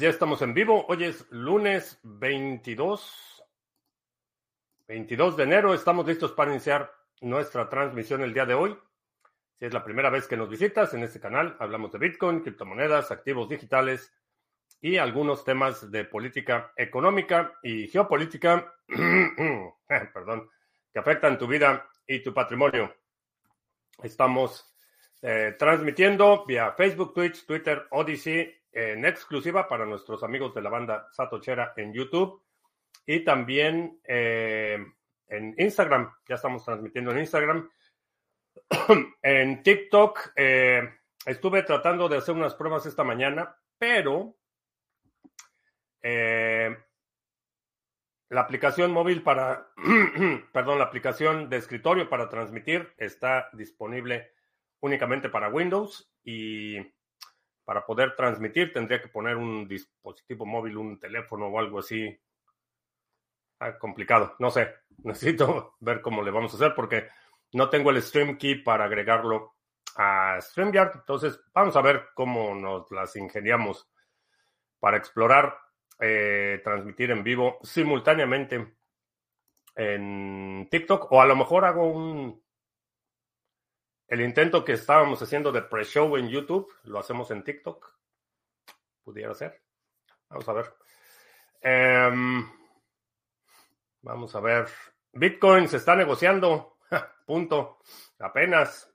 señores, ya estamos en vivo. Hoy es lunes 22, 22 de enero. Estamos listos para iniciar nuestra transmisión el día de hoy. Si es la primera vez que nos visitas en este canal, hablamos de Bitcoin, criptomonedas, activos digitales y algunos temas de política económica y geopolítica, perdón, que afectan tu vida y tu patrimonio. Estamos eh, transmitiendo vía Facebook, Twitch, Twitter, Odyssey en exclusiva para nuestros amigos de la banda Satochera en YouTube y también eh, en Instagram. Ya estamos transmitiendo en Instagram. en TikTok eh, estuve tratando de hacer unas pruebas esta mañana, pero eh, la aplicación móvil para, perdón, la aplicación de escritorio para transmitir está disponible únicamente para Windows y para poder transmitir tendría que poner un dispositivo móvil, un teléfono o algo así. Ah, complicado, no sé. Necesito ver cómo le vamos a hacer porque no tengo el Stream Key para agregarlo a StreamYard. Entonces, vamos a ver cómo nos las ingeniamos para explorar, eh, transmitir en vivo simultáneamente en TikTok o a lo mejor hago un el intento que estábamos haciendo de pre-show en YouTube, lo hacemos en TikTok. Pudiera ser. Vamos a ver. Em, vamos a ver. Bitcoin se está negociando. Punto. Apenas.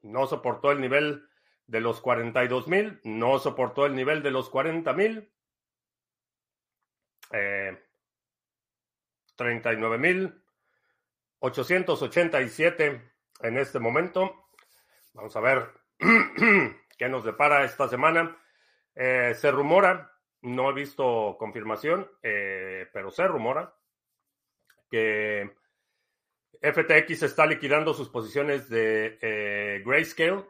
No soportó el nivel de los 42 mil. No soportó el nivel de los 40 mil. Eh, 39 mil. 887 en este momento. Vamos a ver qué nos depara esta semana. Eh, se rumora, no he visto confirmación, eh, pero se rumora que FTX está liquidando sus posiciones de eh, Grayscale.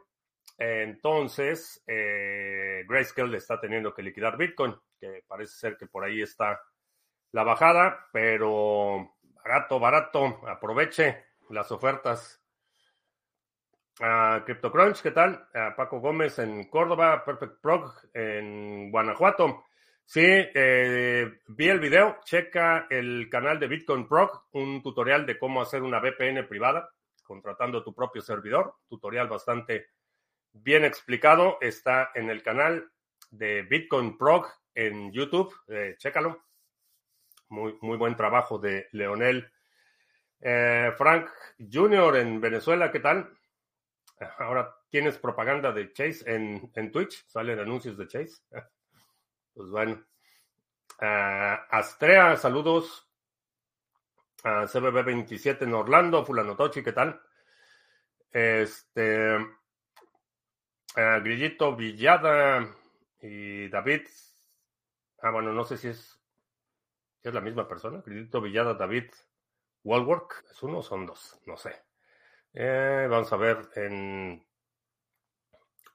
Entonces, Grayscale está teniendo que liquidar Bitcoin, que parece ser que por ahí está la bajada, pero barato, barato, aproveche las ofertas a CryptoCrunch, ¿qué tal? A Paco Gómez en Córdoba, Perfect Prog en Guanajuato. Sí, eh, vi el video, checa el canal de Bitcoin Prog, un tutorial de cómo hacer una VPN privada, contratando tu propio servidor, tutorial bastante bien explicado, está en el canal de Bitcoin Prog en YouTube, eh, chécalo. Muy, muy buen trabajo de Leonel. Eh, Frank Jr. en Venezuela, ¿qué tal? Ahora tienes propaganda de Chase en, Twitch, salen anuncios de Chase. Pues bueno. Ah, Astrea, saludos. a CBB27 en Orlando, Fulanotochi, ¿qué tal? Este. Grillito Villada y David. Ah, bueno, no sé si es, es la misma persona. Grillito Villada, David Wallwork. ¿Es uno o son dos? No sé. Eh, vamos a ver en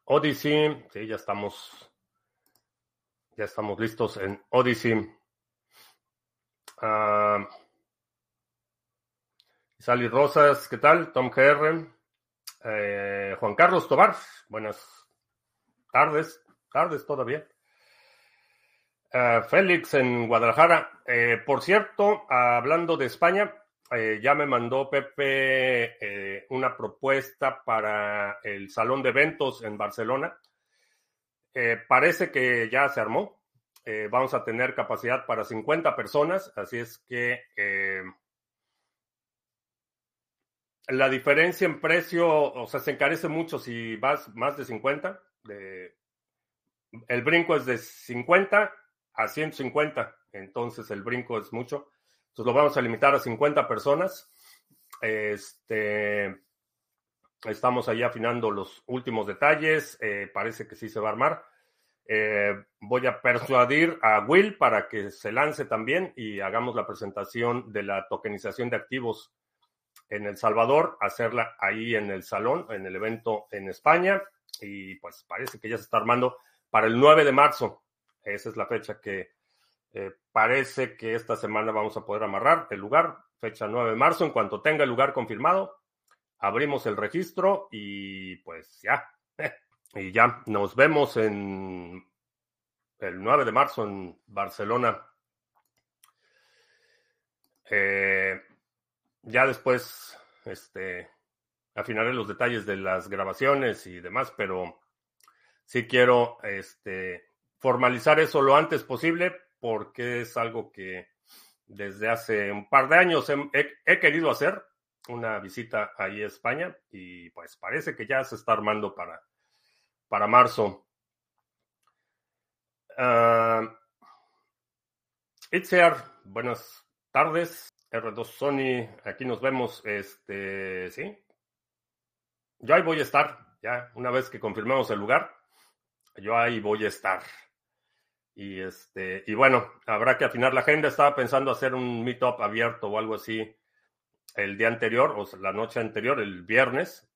Odyssey. Sí, ya estamos. Ya estamos listos en Odyssey. Uh, Sally Rosas, ¿qué tal? Tom GR. Eh, Juan Carlos Tobar, buenas tardes, tardes todavía. Uh, Félix en Guadalajara. Eh, por cierto, hablando de España, eh, ya me mandó Pepe eh, una propuesta para el salón de eventos en Barcelona. Eh, parece que ya se armó. vamos a tener capacidad para 50 personas, así es que la diferencia en precio, o sea, se encarece mucho si vas más de 50. el brinco es de 50 a 150, entonces el brinco es mucho. Entonces lo vamos a limitar a 50 personas. Este, estamos ahí afinando los últimos detalles. Eh, parece que sí se va a armar. Eh, voy a persuadir a Will para que se lance también y hagamos la presentación de la tokenización de activos en El Salvador, hacerla ahí en el salón, en el evento en España. Y pues parece que ya se está armando para el 9 de marzo. Esa es la fecha que eh, parece que esta semana vamos a poder amarrar el lugar, fecha 9 de marzo. En cuanto tenga el lugar confirmado, abrimos el registro y pues ya. y ya nos vemos en el 9 de marzo en Barcelona. Eh, ya después, este, afinaré los detalles de las grabaciones y demás, pero sí quiero, este, formalizar eso lo antes posible porque es algo que desde hace un par de años he, querido hacer una visita ahí a España y pues parece que ya se está armando para, para marzo. Uh, buenas tardes. R2 Sony, aquí nos vemos. Este, sí. Yo ahí voy a estar, ya, una vez que confirmemos el lugar, yo ahí voy a estar. Y este, y bueno, habrá que afinar la agenda. Estaba pensando hacer un meetup abierto o algo así el día anterior, o la noche anterior, el viernes.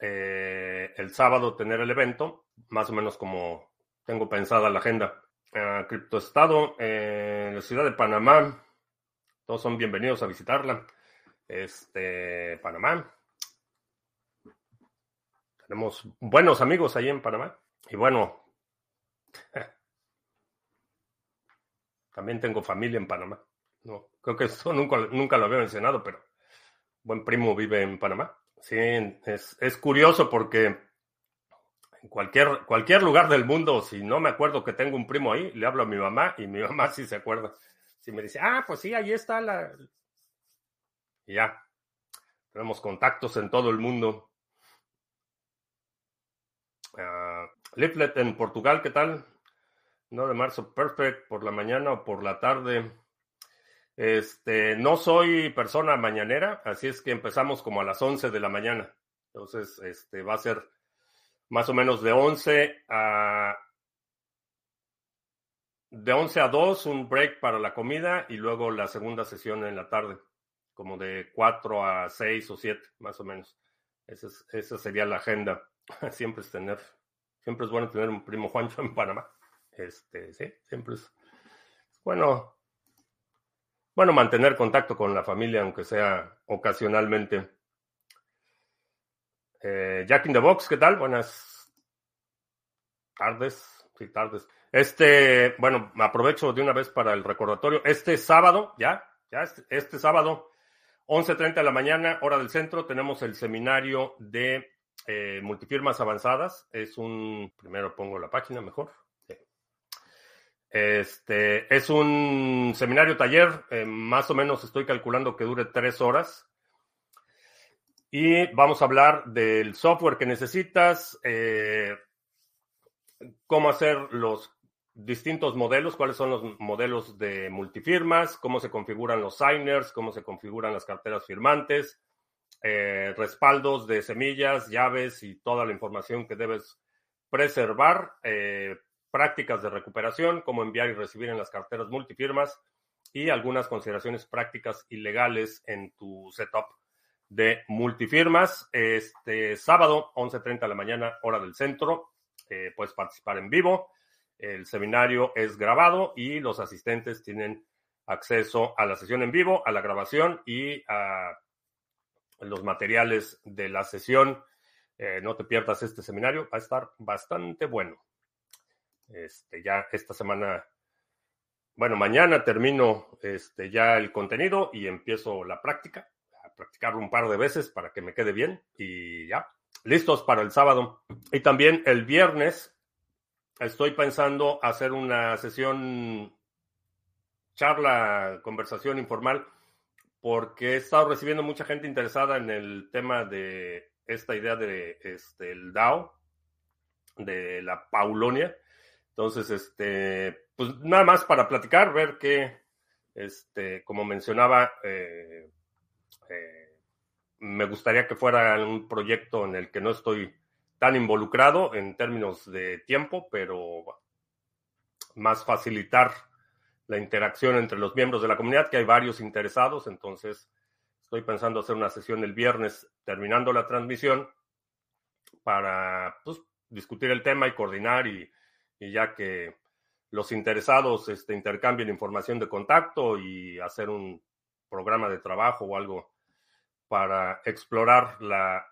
Eh, el sábado tener el evento, más o menos como tengo pensada la agenda. Uh, Criptoestado en la ciudad de Panamá. Todos son bienvenidos a visitarla. Este, Panamá. Tenemos buenos amigos ahí en Panamá. Y bueno, También tengo familia en Panamá. No, creo que eso nunca, nunca lo había mencionado, pero buen primo vive en Panamá. Sí, es, es curioso porque en cualquier, cualquier lugar del mundo, si no me acuerdo que tengo un primo ahí, le hablo a mi mamá y mi mamá sí se acuerda. Si me dice, ah, pues sí, ahí está la... Y ya, tenemos contactos en todo el mundo. Uh, en Portugal, ¿qué tal? 9 de marzo, perfect, por la mañana o por la tarde. Este, no soy persona mañanera, así es que empezamos como a las 11 de la mañana. Entonces, este, va a ser más o menos de 11 a de 11 a 2 un break para la comida y luego la segunda sesión en la tarde, como de 4 a 6 o 7, más o menos. Esa, esa sería la agenda. Siempre es tener, siempre es bueno tener un primo Juancho en Panamá. Este, sí, siempre es bueno, bueno mantener contacto con la familia, aunque sea ocasionalmente. Eh, Jack in the Box, ¿qué tal? Buenas tardes, sí, tardes. Este, bueno, aprovecho de una vez para el recordatorio. Este sábado, ya, ya, este, este sábado, 11.30 de la mañana, hora del centro, tenemos el seminario de eh, multifirmas avanzadas. Es un, primero pongo la página mejor. Este es un seminario taller, eh, más o menos estoy calculando que dure tres horas. Y vamos a hablar del software que necesitas, eh, cómo hacer los distintos modelos, cuáles son los modelos de multifirmas, cómo se configuran los signers, cómo se configuran las carteras firmantes, eh, respaldos de semillas, llaves y toda la información que debes preservar prácticas de recuperación, cómo enviar y recibir en las carteras multifirmas y algunas consideraciones prácticas y legales en tu setup de multifirmas. Este sábado, 11.30 de la mañana, hora del centro, eh, puedes participar en vivo. El seminario es grabado y los asistentes tienen acceso a la sesión en vivo, a la grabación y a los materiales de la sesión. Eh, no te pierdas este seminario, va a estar bastante bueno. Este, ya esta semana, bueno, mañana termino este, ya el contenido y empiezo la práctica, a practicarlo un par de veces para que me quede bien y ya, listos para el sábado. Y también el viernes estoy pensando hacer una sesión, charla, conversación informal, porque he estado recibiendo mucha gente interesada en el tema de esta idea de este, el DAO, de la Paulonia. Entonces, este, pues nada más para platicar, ver que, este, como mencionaba, eh, eh, me gustaría que fuera un proyecto en el que no estoy tan involucrado en términos de tiempo, pero más facilitar la interacción entre los miembros de la comunidad, que hay varios interesados, entonces estoy pensando hacer una sesión el viernes terminando la transmisión para pues, discutir el tema y coordinar y y ya que los interesados este, intercambien información de contacto y hacer un programa de trabajo o algo para explorar la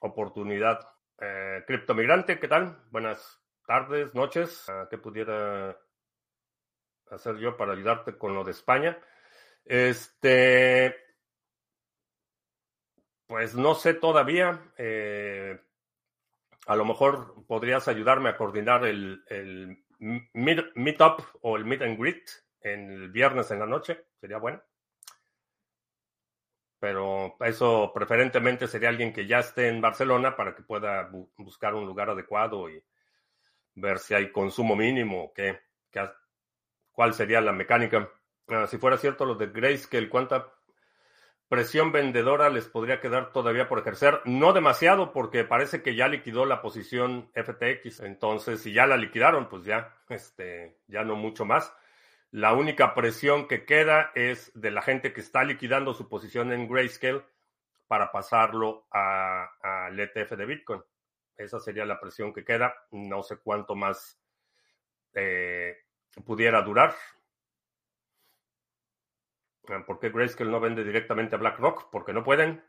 oportunidad. Eh, criptomigrante, ¿qué tal? Buenas tardes, noches. ¿Qué pudiera hacer yo para ayudarte con lo de España? Este, pues no sé todavía. Eh, a lo mejor podrías ayudarme a coordinar el, el meetup o el meet and greet el viernes en la noche. Sería bueno pero eso preferentemente sería alguien que ya esté en Barcelona para que pueda buscar un lugar adecuado y ver si hay consumo mínimo o qué, cuál sería la mecánica. Ah, si fuera cierto lo de Grayscale, ¿cuánta presión vendedora les podría quedar todavía por ejercer? No demasiado, porque parece que ya liquidó la posición FTX. Entonces, si ya la liquidaron, pues ya, este, ya no mucho más. La única presión que queda es de la gente que está liquidando su posición en Grayscale para pasarlo al ETF de Bitcoin. Esa sería la presión que queda. No sé cuánto más eh, pudiera durar. Ah, ¿Por qué Grayscale no vende directamente a BlackRock? Porque no pueden.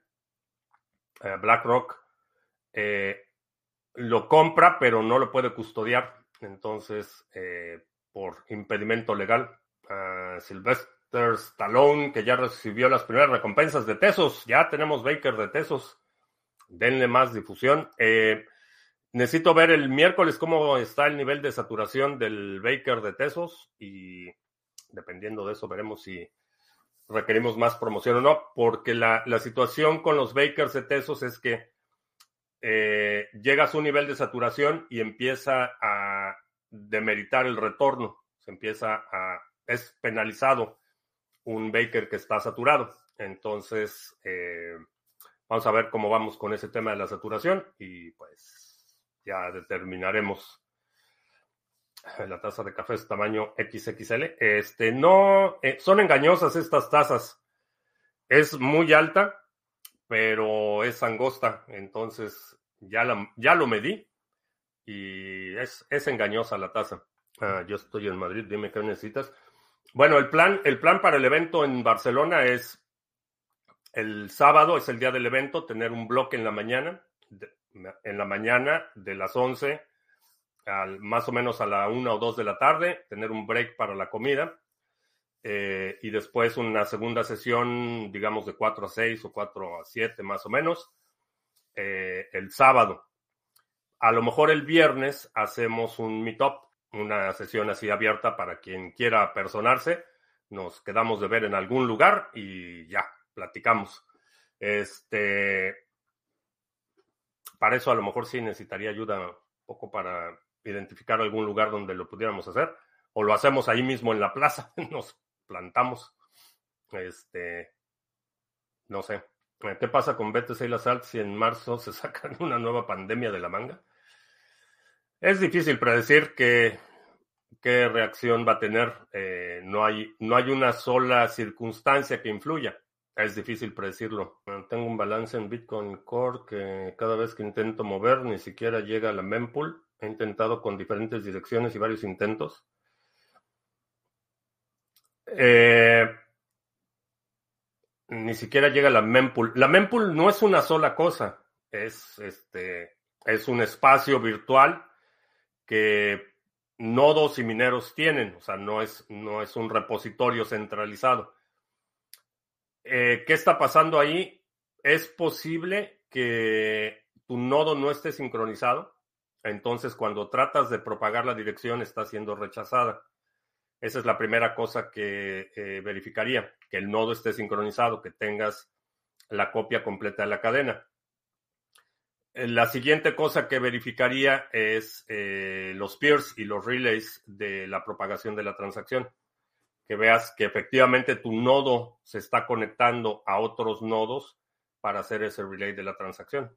Eh, BlackRock eh, lo compra, pero no lo puede custodiar. Entonces, por impedimento legal. Sylvester Stallone, que ya recibió las primeras recompensas de Tesos. Ya tenemos Baker de Tesos. Denle más difusión. Eh, necesito ver el miércoles cómo está el nivel de saturación del Baker de Tesos y dependiendo de eso veremos si requerimos más promoción o no, porque la, situación con los Bakers de Tesos es que eh, llegas a un nivel de saturación y empieza a demeritar el retorno. Se empieza a, es penalizado un Baker que está saturado. Entonces, eh, vamos a ver cómo vamos con ese tema de la saturación y pues ya determinaremos la taza de café es tamaño XXL. Este, no, eh, son engañosas estas tazas. Es muy alta, pero es angosta. Entonces, ya, la, ya lo medí y es, es engañosa la tasa. Ah, yo estoy en Madrid, dime qué necesitas. Bueno, el plan, el plan para el evento en Barcelona es el sábado, es el día del evento, tener un bloque en la mañana, en la mañana de las 11 al, más o menos a la 1 o 2 de la tarde, tener un break para la comida eh, y después una segunda sesión, digamos, de 4 a 6 o 4 a 7 más o menos, eh, el sábado. A lo mejor el viernes hacemos un meetup, una sesión así abierta para quien quiera personarse. Nos quedamos de ver en algún lugar y ya, platicamos. Este, para eso a lo mejor sí necesitaría ayuda un poco para identificar algún lugar donde lo pudiéramos hacer. O lo hacemos ahí mismo en la plaza, nos plantamos. Este, no sé. ¿Qué pasa con BTC y las altas si en marzo se sacan una nueva pandemia de la manga? Es difícil predecir qué, qué reacción va a tener. Eh, no, hay, no hay una sola circunstancia que influya. Es difícil predecirlo. Tengo un balance en Bitcoin Core que cada vez que intento mover ni siquiera llega a la mempool. He intentado con diferentes direcciones y varios intentos. Eh, ni siquiera llega la mempool. La mempool no es una sola cosa. Es, este, es un espacio virtual que nodos y mineros tienen, o sea, no es, no es un repositorio centralizado. Eh, ¿Qué está pasando ahí? Es posible que tu nodo no esté sincronizado, entonces cuando tratas de propagar la dirección está siendo rechazada. Esa es la primera cosa que eh, verificaría, que el nodo esté sincronizado, que tengas la copia completa de la cadena. La siguiente cosa que verificaría es eh, los peers y los relays de la propagación de la transacción. Que veas que efectivamente tu nodo se está conectando a otros nodos para hacer ese relay de la transacción.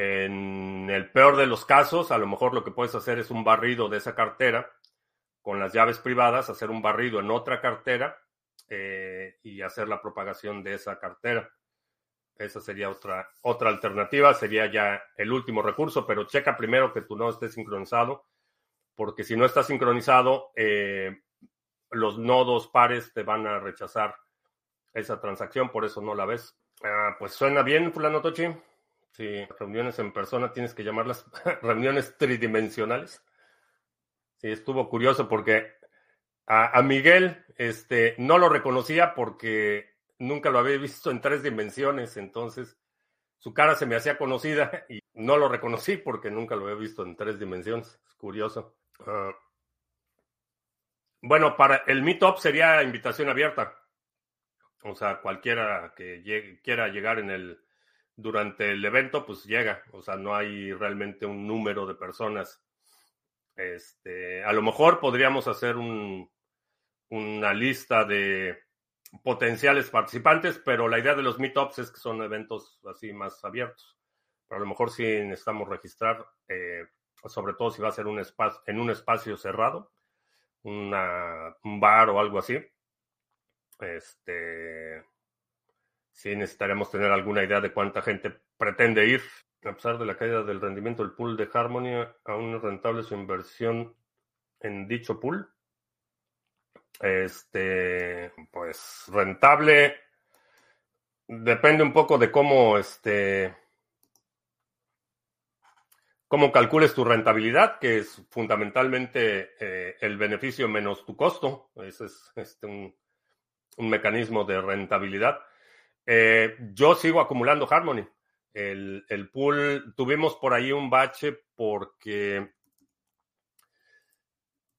En el peor de los casos, a lo mejor lo que puedes hacer es un barrido de esa cartera con las llaves privadas, hacer un barrido en otra cartera eh, y hacer la propagación de esa cartera. Esa sería otra, otra alternativa, sería ya el último recurso, pero checa primero que tu nodo esté sincronizado, porque si no está sincronizado, eh, los nodos pares te van a rechazar esa transacción, por eso no la ves. Ah, pues suena bien, fulano Tochi. Sí, reuniones en persona tienes que llamarlas reuniones tridimensionales. Sí, estuvo curioso porque a, Miguel este, no lo reconocía porque nunca lo había visto en tres dimensiones, entonces su cara se me hacía conocida y no lo reconocí porque nunca lo había visto en tres dimensiones. Es curioso. Uh, bueno, para el Meetup sería invitación abierta. O sea, cualquiera que quiera llegar en el durante el evento, pues llega. O sea, no hay realmente un número de personas. Este, a lo mejor podríamos hacer un, una lista de potenciales participantes, pero la idea de los meetups es que son eventos así más abiertos. Pero a lo mejor sí necesitamos registrar, eh, sobre todo si va a ser un espacio, en un espacio cerrado, una, un bar o algo así. Este, sí necesitaremos tener alguna idea de cuánta gente pretende ir. A pesar de la caída del rendimiento del pool de Harmony, aún es rentable su inversión en dicho pool. Este, pues rentable. Depende un poco de cómo, este, cómo calcules tu rentabilidad, que es fundamentalmente eh, el beneficio menos tu costo. Ese es este, un, un mecanismo de rentabilidad. Eh, yo sigo acumulando Harmony. El, el, pool, tuvimos por ahí un bache porque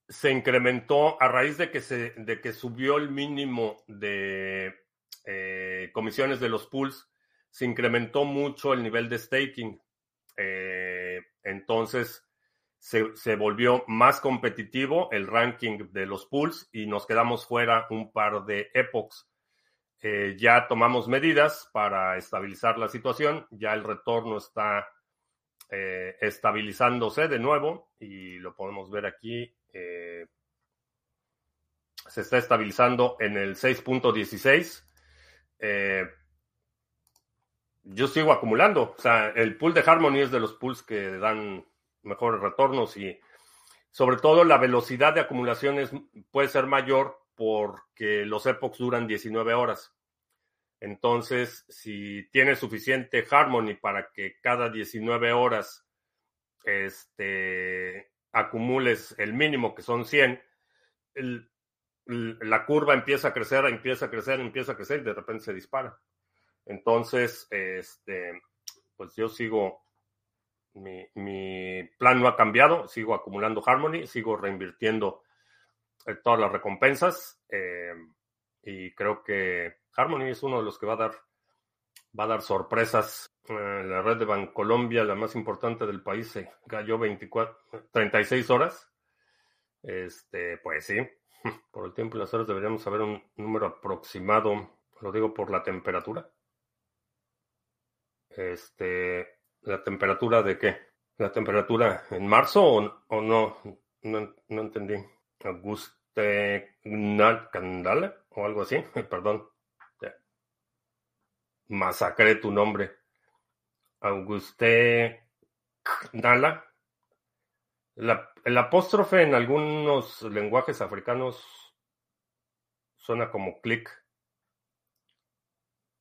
se incrementó a raíz de que, se, de que subió el mínimo de eh, comisiones de los pools, se incrementó mucho el nivel de staking. Eh, entonces se, se, volvió más competitivo el ranking de los pools y nos quedamos fuera un par de epochs. Eh, ya tomamos medidas para estabilizar la situación, ya el retorno está eh, estabilizándose de nuevo y lo podemos ver aquí eh, se está estabilizando en el 6.16. Eh, yo sigo acumulando. O sea, el pool de Harmony es de los pools que dan mejores retornos y sobre todo la velocidad de acumulación puede ser mayor porque los epochs duran 19 horas. Entonces, si tienes suficiente Harmony para que cada 19 horas este, acumules el mínimo, que son 100, el, la curva empieza a crecer, empieza a crecer, empieza a crecer y de repente se dispara. Entonces, este, pues yo sigo, mi, mi plan no ha cambiado, sigo acumulando Harmony, sigo reinvirtiendo todas las recompensas eh, y creo que Harmony es uno de los que va a dar, va a dar sorpresas eh, la red de Bancolombia, la más importante del país, se cayó 24, 36 horas. Este, pues sí, por el tiempo y las horas deberíamos saber un número aproximado, lo digo por la temperatura. Este, ¿la temperatura de qué? ¿La temperatura en marzo o, o no? no? No entendí. Auguste Candala o algo así, perdón. Masacré tu nombre. Auguste Nala. el apóstrofe en algunos lenguajes africanos suena como clic.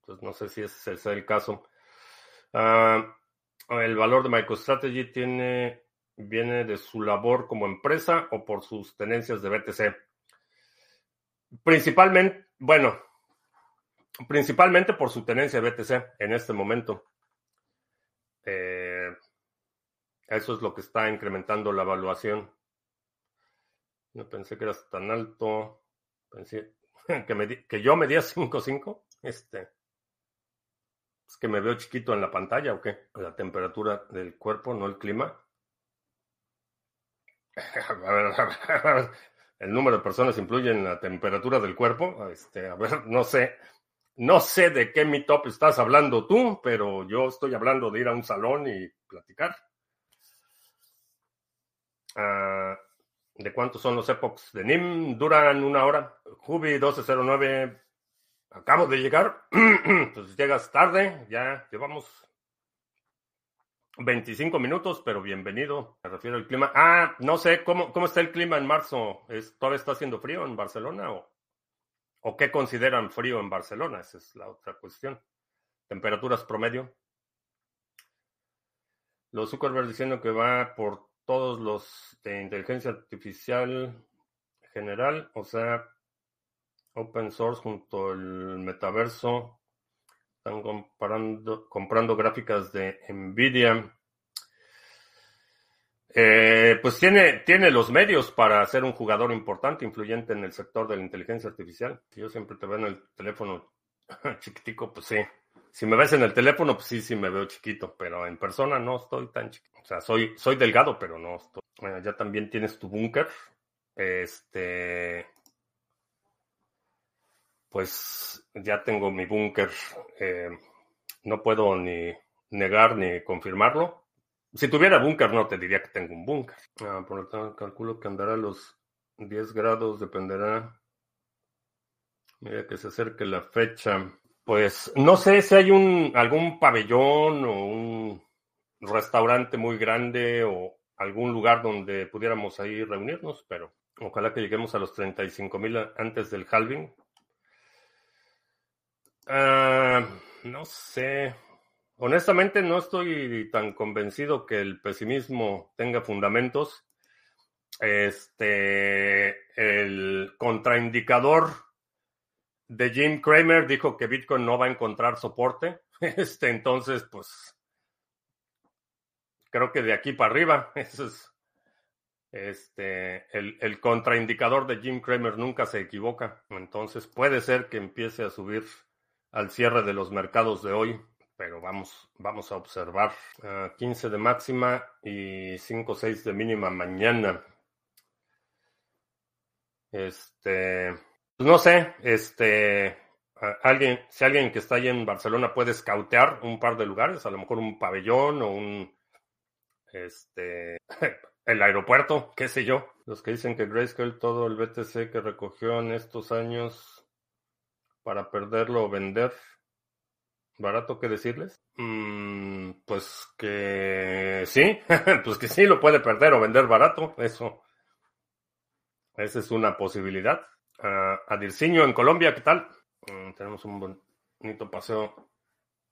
Entonces no sé si ese es el caso. Uh, el valor de MicroStrategy tiene, viene de su labor como empresa o por sus tenencias de BTC. Principalmente, bueno, principalmente por su tenencia de BTC en este momento. Eh, eso es lo que está incrementando la evaluación. No pensé que eras tan alto. Pensé que, que yo medía 5'5". Este. ¿Es que me veo chiquito en la pantalla o qué? La temperatura del cuerpo, no el clima. El número de personas influye en la temperatura del cuerpo. Este, a ver, no sé. No sé de qué meetup estás hablando tú, pero yo estoy hablando de ir a un salón y platicar. Uh, ¿De cuántos son los epochs de NIM? Duran una hora. Jubi 1209. Acabo de llegar. pues llegas tarde. Ya llevamos 25 minutos, pero bienvenido. Me refiero al clima. Ah, no sé, ¿cómo, cómo está el clima en marzo? ¿Es, ¿Todavía está haciendo frío en Barcelona o...? ¿O qué consideran frío en Barcelona? Esa es la otra cuestión. Temperaturas promedio. Los Zuckerberg diciendo que va por todos los de inteligencia artificial general, o sea, open source junto al metaverso. Están comparando, comprando gráficas de Nvidia. Eh, pues tiene, tiene los medios para ser un jugador importante, influyente en el sector de la inteligencia artificial. Yo siempre te veo en el teléfono chiquitico, pues sí. Si me ves en el teléfono, pues sí, sí me veo chiquito, pero en persona no estoy tan chiquito. O sea, soy, soy delgado, pero no estoy. Bueno, ya también tienes tu búnker. Este. Pues ya tengo mi búnker. Eh, no puedo ni negar ni confirmarlo. Si tuviera búnker, no te diría que tengo un búnker. Ah, por lo tanto, calculo que andará a los 10 grados, dependerá. Mira que se acerque la fecha. Pues no sé si hay un algún pabellón o un restaurante muy grande o algún lugar donde pudiéramos ahí reunirnos, pero ojalá que lleguemos a los 35 mil antes del halving. Ah, no sé. Honestamente no estoy tan convencido que el pesimismo tenga fundamentos. Este, el contraindicador de Jim Cramer dijo que Bitcoin no va a encontrar soporte. Este, entonces, pues, creo que de aquí para arriba, es este, el, el contraindicador de Jim Cramer nunca se equivoca. Entonces, puede ser que empiece a subir al cierre de los mercados de hoy, pero vamos, vamos a observar. 15 de máxima y 5 o 6 de mínima mañana. Este, pues no sé, este, alguien, si alguien que está ahí en Barcelona puede scoutear un par de lugares, a lo mejor un pabellón o un, este, el aeropuerto, qué sé yo. Los que dicen que Grayscale todo el BTC que recogió en estos años para perderlo o vender, barato que decirles. Mm, pues que sí, pues que sí lo puede perder o vender barato, eso. Esa es una posibilidad. Uh, a Dirciño en Colombia, ¿qué tal? Mm, tenemos un bonito paseo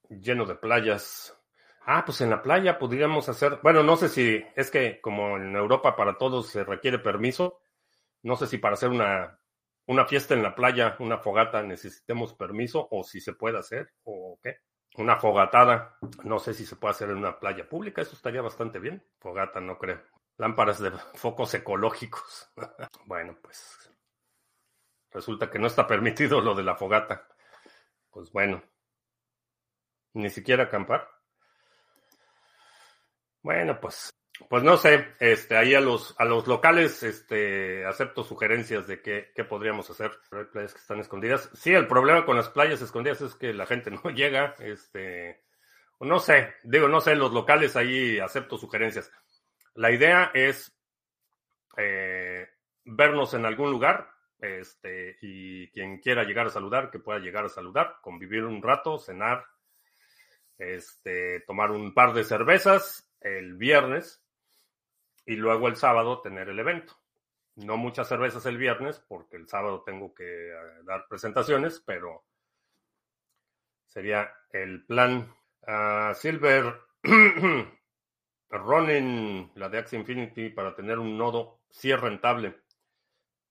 lleno de playas. Ah, pues en la playa podríamos hacer, bueno, no sé si es que como en Europa para todos se requiere permiso, no sé si para hacer una, una fiesta en la playa, una fogata, necesitemos permiso o si se puede hacer o qué. Una fogatada, no sé si se puede hacer en una playa pública, eso estaría bastante bien. Fogata, no creo. Lámparas de focos ecológicos. bueno, pues Resulta que no está permitido lo de la fogata. Pues bueno, ni siquiera acampar. Bueno, pues, pues no sé, este, ahí a los, a los locales, este, acepto sugerencias de qué, qué podríamos hacer. Hay playas que están escondidas. Sí, el problema con las playas escondidas es que la gente no llega, este, no sé, digo, no sé, los locales ahí acepto sugerencias. La idea es eh, vernos en algún lugar, este, y quien quiera llegar a saludar, que pueda llegar a saludar, convivir un rato, cenar, este, tomar un par de cervezas el viernes y luego el sábado tener el evento. No muchas cervezas el viernes porque el sábado tengo que eh, dar presentaciones, pero sería el plan. Uh, Silver Running la de Axie Infinity para tener un nodo si es rentable.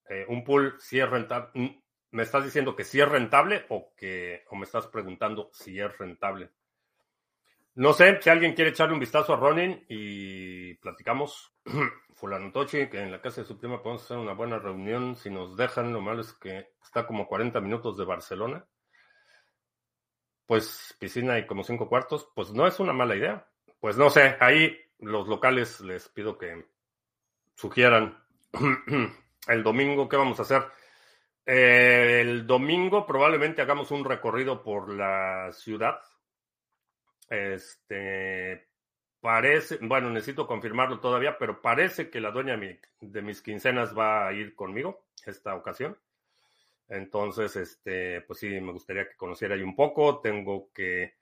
Eh, un pool si es rentable. Mm, ¿Me estás diciendo que si es rentable o que o me estás preguntando si es rentable? No sé, si alguien quiere echarle un vistazo a Ronin y platicamos. Fulano Tochi, que en la casa de su prima podemos hacer una buena reunión si nos dejan. Lo malo es que está como 40 minutos de Barcelona. Pues piscina y como cinco cuartos, pues no es una mala idea. Pues no sé, ahí los locales les pido que sugieran El domingo, ¿qué vamos a hacer? Eh, el domingo probablemente hagamos un recorrido por la ciudad. Este parece, bueno, necesito confirmarlo todavía, pero parece que la dueña de mis quincenas va a ir conmigo esta ocasión. Entonces, este, pues sí, me gustaría que conociera ahí un poco. Tengo que,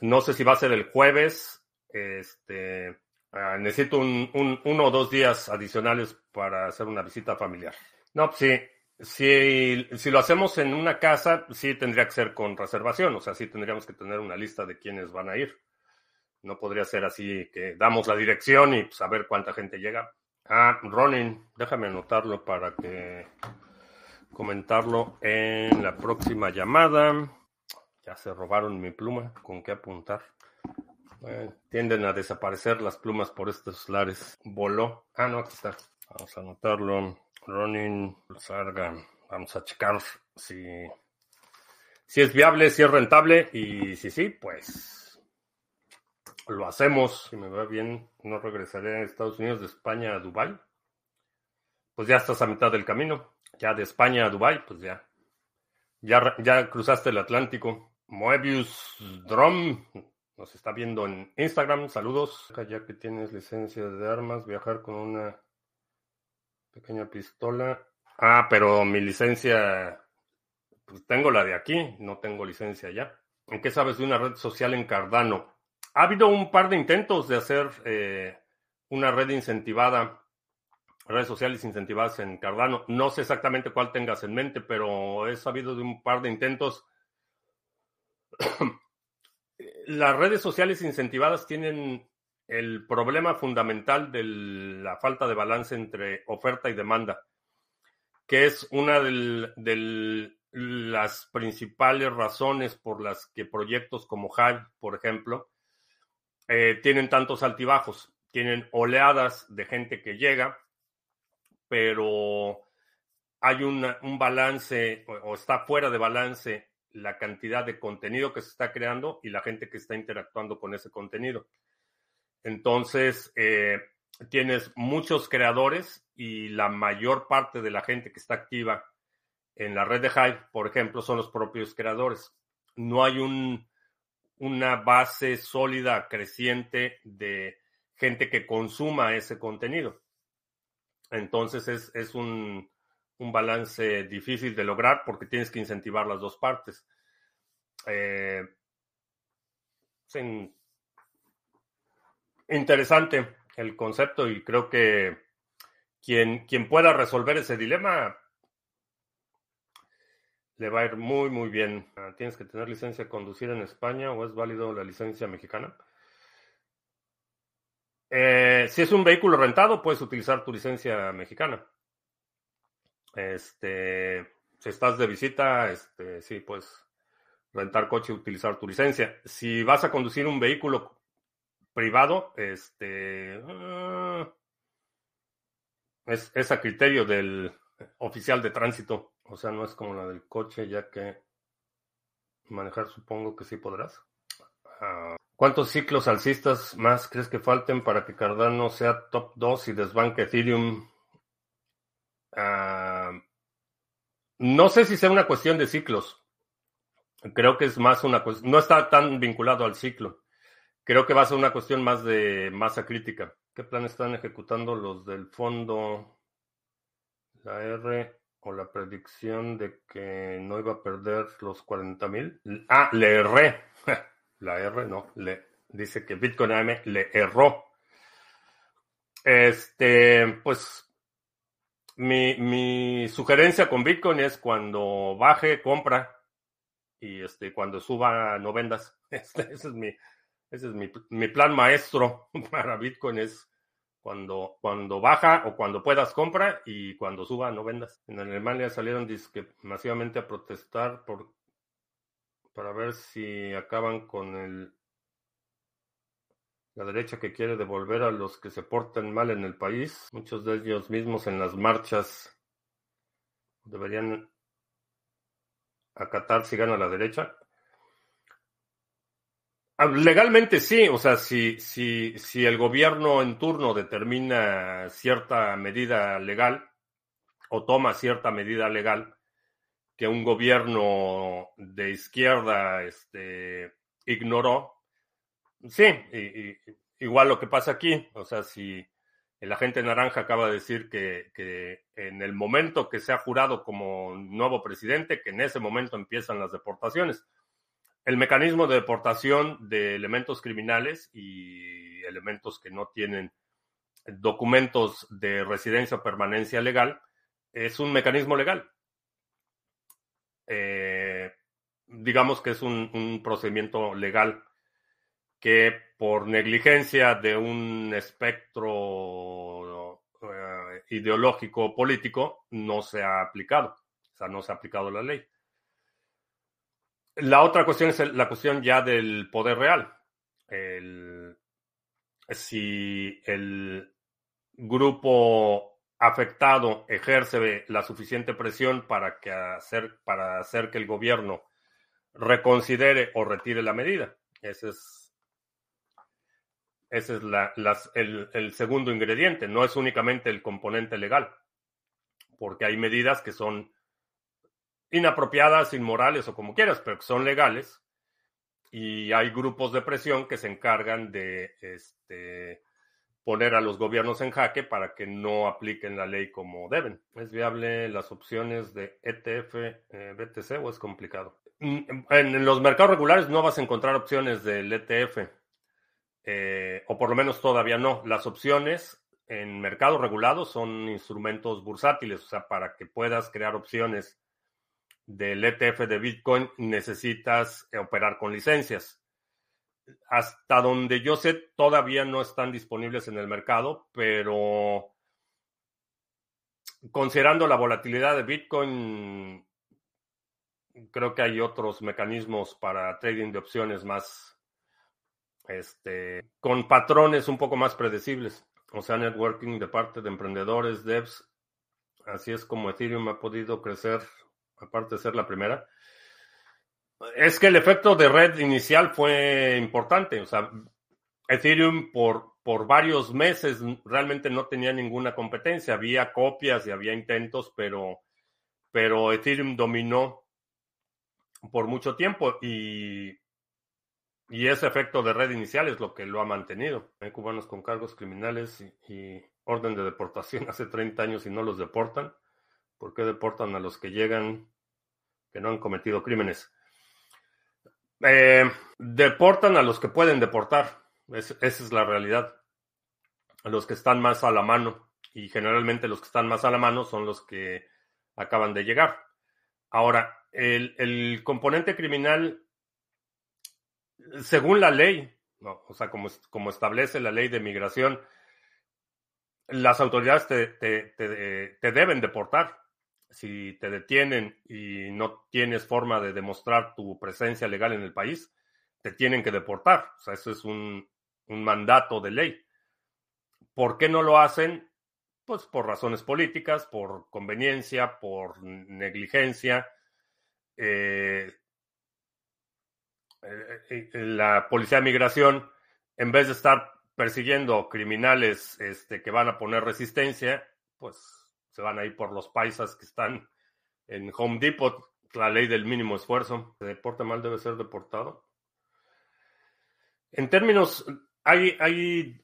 no sé si va a ser el jueves, este, Ah, necesito un, uno o dos días adicionales para hacer una visita familiar. No, pues sí. Si, si lo hacemos en una casa, sí tendría que ser con reservación, o sea, sí tendríamos que tener una lista de quienes van a ir. No podría ser así que damos la dirección y saber pues, cuánta gente llega. Ah, Ronin, déjame anotarlo para que comentarlo en la próxima llamada. Ya se robaron mi pluma, ¿con qué apuntar? tienden a desaparecer las plumas por estos lares. Voló. Ah, no, aquí está. Vamos a anotarlo. Ronin, Sarga. Vamos a checar si, si es viable, si es rentable y si sí, pues lo hacemos. Si me va bien, no regresaré a Estados Unidos de España a Dubai. Pues ya estás a mitad del camino. Ya de España a Dubai, pues ya. Ya, ya cruzaste el Atlántico. Moebius Drum nos está viendo en Instagram. Saludos. Ya que tienes licencia de armas, viajar con una pequeña pistola. Ah, pero mi licencia, pues tengo la de aquí, no tengo licencia ya. ¿En qué sabes de una red social en Cardano? Ha habido un par de intentos de hacer eh, una red incentivada, redes sociales incentivadas en Cardano. No sé exactamente cuál tengas en mente, pero he sabido de un par de intentos las redes sociales incentivadas tienen el problema fundamental de la falta de balance entre oferta y demanda, que es una de las principales razones por las que proyectos como Hive, por ejemplo, eh, tienen tantos altibajos. Tienen oleadas de gente que llega, pero hay un balance o está fuera de balance la cantidad de contenido que se está creando y la gente que está interactuando con ese contenido. Entonces, eh, tienes muchos creadores y la mayor parte de la gente que está activa en la red de Hive, por ejemplo, son los propios creadores. No hay un, una base sólida, creciente de gente que consuma ese contenido. Entonces es, es un, un balance difícil de lograr porque tienes que incentivar las dos partes. Eh, interesante el concepto y creo que quien, quien pueda resolver ese dilema le va a ir muy, muy bien. Ah, ¿Tienes que tener licencia de conducir en España o es válido la licencia mexicana? Eh, si es un vehículo rentado, puedes utilizar tu licencia mexicana. Este, si estás de visita, este, sí, pues rentar coche y utilizar tu licencia. Si vas a conducir un vehículo privado, este ah, es, a criterio del oficial de tránsito. O sea, no es como la del coche, ya que manejar supongo que sí podrás. Ah, ¿Cuántos ciclos alcistas más crees que falten para que Cardano sea top 2 y desbanque Ethereum Ah, no sé si sea una cuestión de ciclos. Creo que es más una cuestión, no está tan vinculado al ciclo. Creo que va a ser una cuestión más de masa crítica. ¿Qué plan están ejecutando los del fondo? La R o la predicción de que no iba a perder los 40 mil. Ah, le erré. La R no, le dice que Bitcoin AM le erró. Este, pues mi, mi, sugerencia con Bitcoin es cuando baje, compra. Y este, cuando suba, no vendas. Este, ese es, mi, ese es mi, mi, plan maestro para Bitcoin. Es cuando, cuando baja o cuando puedas, compra. Y cuando suba, no vendas. En Alemania salieron masivamente a protestar por, para ver si acaban con el la derecha que quiere devolver a los que se portan mal en el país, muchos de ellos mismos en las marchas deberían acatar si gana la derecha. Ah, legalmente sí, o sea, si, si, si el gobierno en turno determina cierta medida legal o toma cierta medida legal que un gobierno de izquierda este, ignoró, Sí, y, igual lo que pasa aquí, o sea, si el agente naranja acaba de decir que, que, en el momento que sea jurado como nuevo presidente, que en ese momento empiezan las deportaciones. El mecanismo de deportación de elementos criminales y elementos que no tienen documentos de residencia o permanencia legal es un mecanismo legal. Eh, digamos que es un procedimiento legal que por negligencia de un espectro eh, ideológico político no se ha aplicado, o sea, no se ha aplicado la ley. La otra cuestión es la cuestión ya del poder real. Si el grupo afectado ejerce la suficiente presión para, que hacer, para hacer que el gobierno reconsidere o retire la medida. Ese es, ese es el segundo ingrediente. No es únicamente el componente legal, porque hay medidas que son inapropiadas, inmorales o como quieras, pero que son legales. Y hay grupos de presión que se encargan de este, poner a los gobiernos en jaque para que no apliquen la ley como deben. ¿Es viable las opciones de ETF, eh, BTC o es complicado? Mm, en, los mercados regulares no vas a encontrar opciones del ETF, eh, o por lo menos todavía no. Las opciones en mercados regulados son instrumentos bursátiles, o sea, para que puedas crear opciones del ETF de Bitcoin necesitas eh, operar con licencias. Hasta donde yo sé, todavía no están disponibles en el mercado, pero considerando la volatilidad de Bitcoin, creo que hay otros mecanismos para trading de opciones más, este, con patrones un poco más predecibles. O sea, networking de parte de emprendedores, devs. Así es como Ethereum ha podido crecer aparte de ser la primera, es que el efecto de red inicial fue importante. O sea, Ethereum por, por varios meses realmente no tenía ninguna competencia. Había copias y había intentos, pero, pero Ethereum dominó por mucho tiempo y, y ese efecto de red inicial es lo que lo ha mantenido. Hay cubanos con cargos criminales y, y orden de deportación hace 30 años y no los deportan. ¿Por qué deportan a los que llegan que no han cometido crímenes? Eh, deportan a los que pueden deportar. esa es la realidad. A los que están más a la mano. Y generalmente los que están más a la mano son los que acaban de llegar. Ahora, el, componente criminal, según la ley, o sea, como, como establece la ley de migración, las autoridades te deben deportar si te detienen y no tienes forma de demostrar tu presencia legal en el país, te tienen que deportar. O sea, eso es un, mandato de ley. ¿Por qué no lo hacen? Pues por razones políticas, por conveniencia, por negligencia. Eh, eh, eh, la policía de migración, en vez de estar persiguiendo criminales este, que van a poner resistencia, pues se van a ir por los paisas que están en Home Depot, la ley del mínimo esfuerzo. Se deporta mal, debe ser deportado. En términos, hay, hay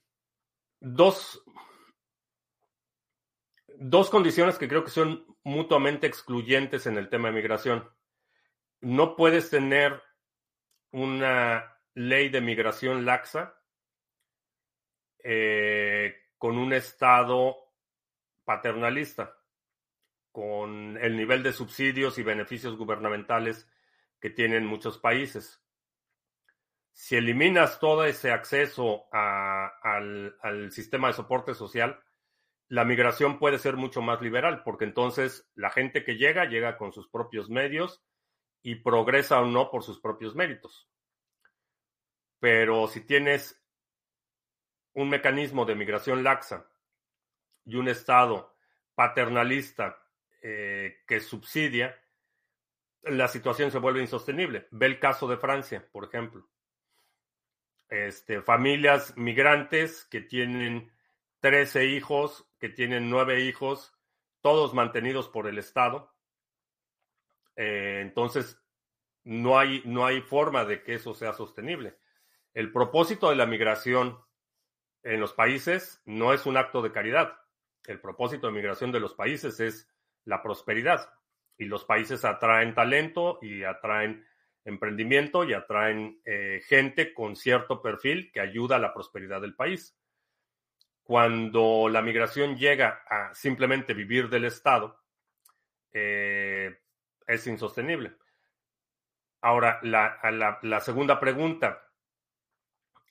dos, dos condiciones que creo que son mutuamente excluyentes en el tema de migración. No puedes tener una ley de migración laxa eh, con un Estado paternalista, con el nivel de subsidios y beneficios gubernamentales que tienen muchos países. Si eliminas todo ese acceso al, sistema de soporte social, la migración puede ser mucho más liberal, porque entonces la gente que llega llega con sus propios medios y progresa o no por sus propios méritos. Pero si tienes un mecanismo de migración laxa y un Estado paternalista eh, que subsidia, la situación se vuelve insostenible. Ve el caso de Francia, por ejemplo. Este, familias migrantes que tienen 13 hijos, que tienen 9 hijos, todos mantenidos por el Estado. Eh, entonces, no hay, no hay forma de que eso sea sostenible. El propósito de la migración en los países no es un acto de caridad el propósito de migración de los países es la prosperidad. Y los países atraen talento y atraen emprendimiento y atraen eh, gente con cierto perfil que ayuda a la prosperidad del país. Cuando la migración llega a simplemente vivir del Estado, eh, es insostenible. Ahora, la, la segunda pregunta,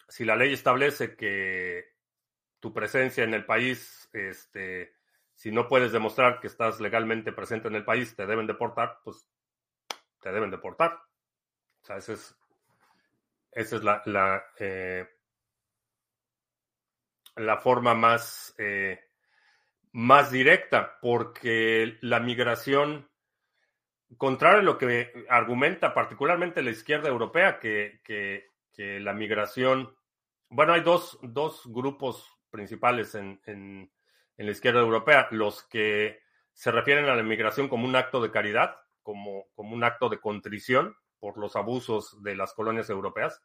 si la ley establece que tu presencia en el país, este, si no puedes demostrar que estás legalmente presente en el país, te deben deportar, pues te deben deportar. O sea, esa es, es la, la, eh, forma más, eh, más directa, porque la migración, contrario a lo que argumenta particularmente la izquierda europea, que, que, que la migración, bueno, hay dos, dos grupos principales en, en, en, la izquierda europea, los que se refieren a la migración como un acto de caridad, como, como un acto de contrición por los abusos de las colonias europeas,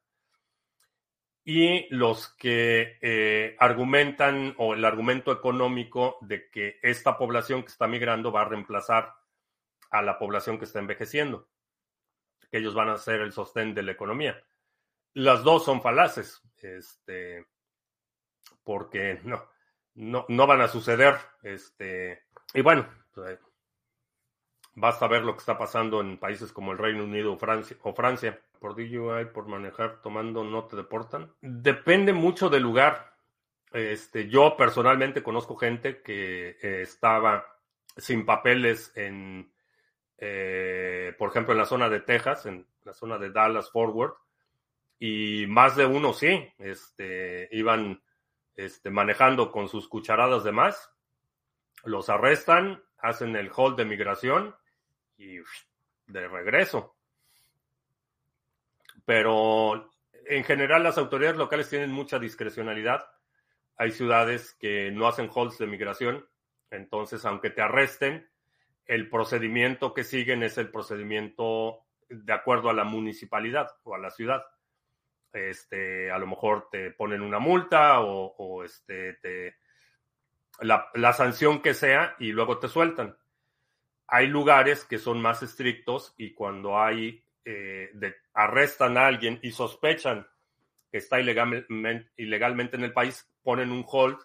y los que eh, argumentan o el argumento económico de que esta población que está migrando va a reemplazar a la población que está envejeciendo, que ellos van a ser el sostén de la economía. Las dos son falaces, este, porque no, no, no van a suceder. Este, y bueno, pues, basta ver lo que está pasando en países como el Reino Unido o Francia, o Francia por DUI, por manejar tomando, no te deportan? Depende mucho del lugar. Este, yo personalmente conozco gente que eh, estaba sin papeles en, eh, por ejemplo, en la zona de Texas, en la zona de Dallas Forward, y más de uno sí, este, iban este, manejando con sus cucharadas de más, los arrestan, hacen el hold de migración y de regreso pero en general las autoridades locales tienen mucha discrecionalidad. Hay ciudades que no hacen holds de migración, entonces aunque te arresten, el procedimiento que siguen es el procedimiento de acuerdo a la municipalidad o a la ciudad. Este, a lo mejor te ponen una multa o, o este, te, la, la sanción que sea y luego te sueltan. Hay lugares que son más estrictos y cuando hay eh, arrestan a alguien y sospechan que está ilegalmente, ilegalmente en el país, ponen un hold,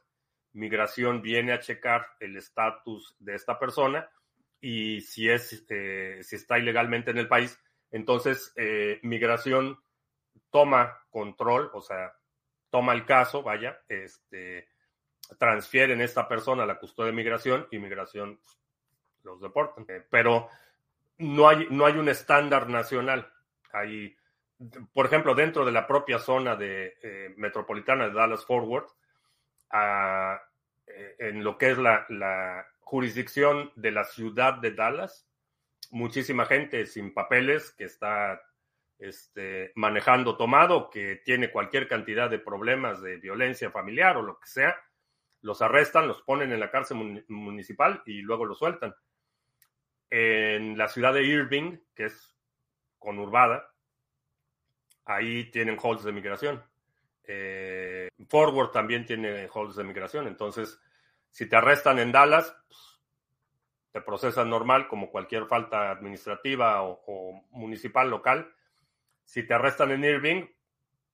migración viene a checar el estatus de esta persona y si, es, eh, si está ilegalmente en el país, entonces eh, migración toma control, o sea, toma el caso, vaya, este, transfieren esta persona a la custodia de migración y migración los deportan. pero no hay, no hay un estándar nacional. Hay, por ejemplo, dentro de la propia zona de, eh, metropolitana de Dallas Forward, eh, en lo que es la, jurisdicción de la ciudad de Dallas, muchísima gente sin papeles que está este, manejando tomado, que tiene cualquier cantidad de problemas de violencia familiar o lo que sea, los arrestan, los ponen en la cárcel municipal y luego los sueltan en la ciudad de Irving, que es conurbada, ahí tienen holds de migración. Eh, Forward también tiene holds de migración. Entonces, si te arrestan en Dallas, pues, te procesan normal como cualquier falta administrativa o, municipal local. Si te arrestan en Irving,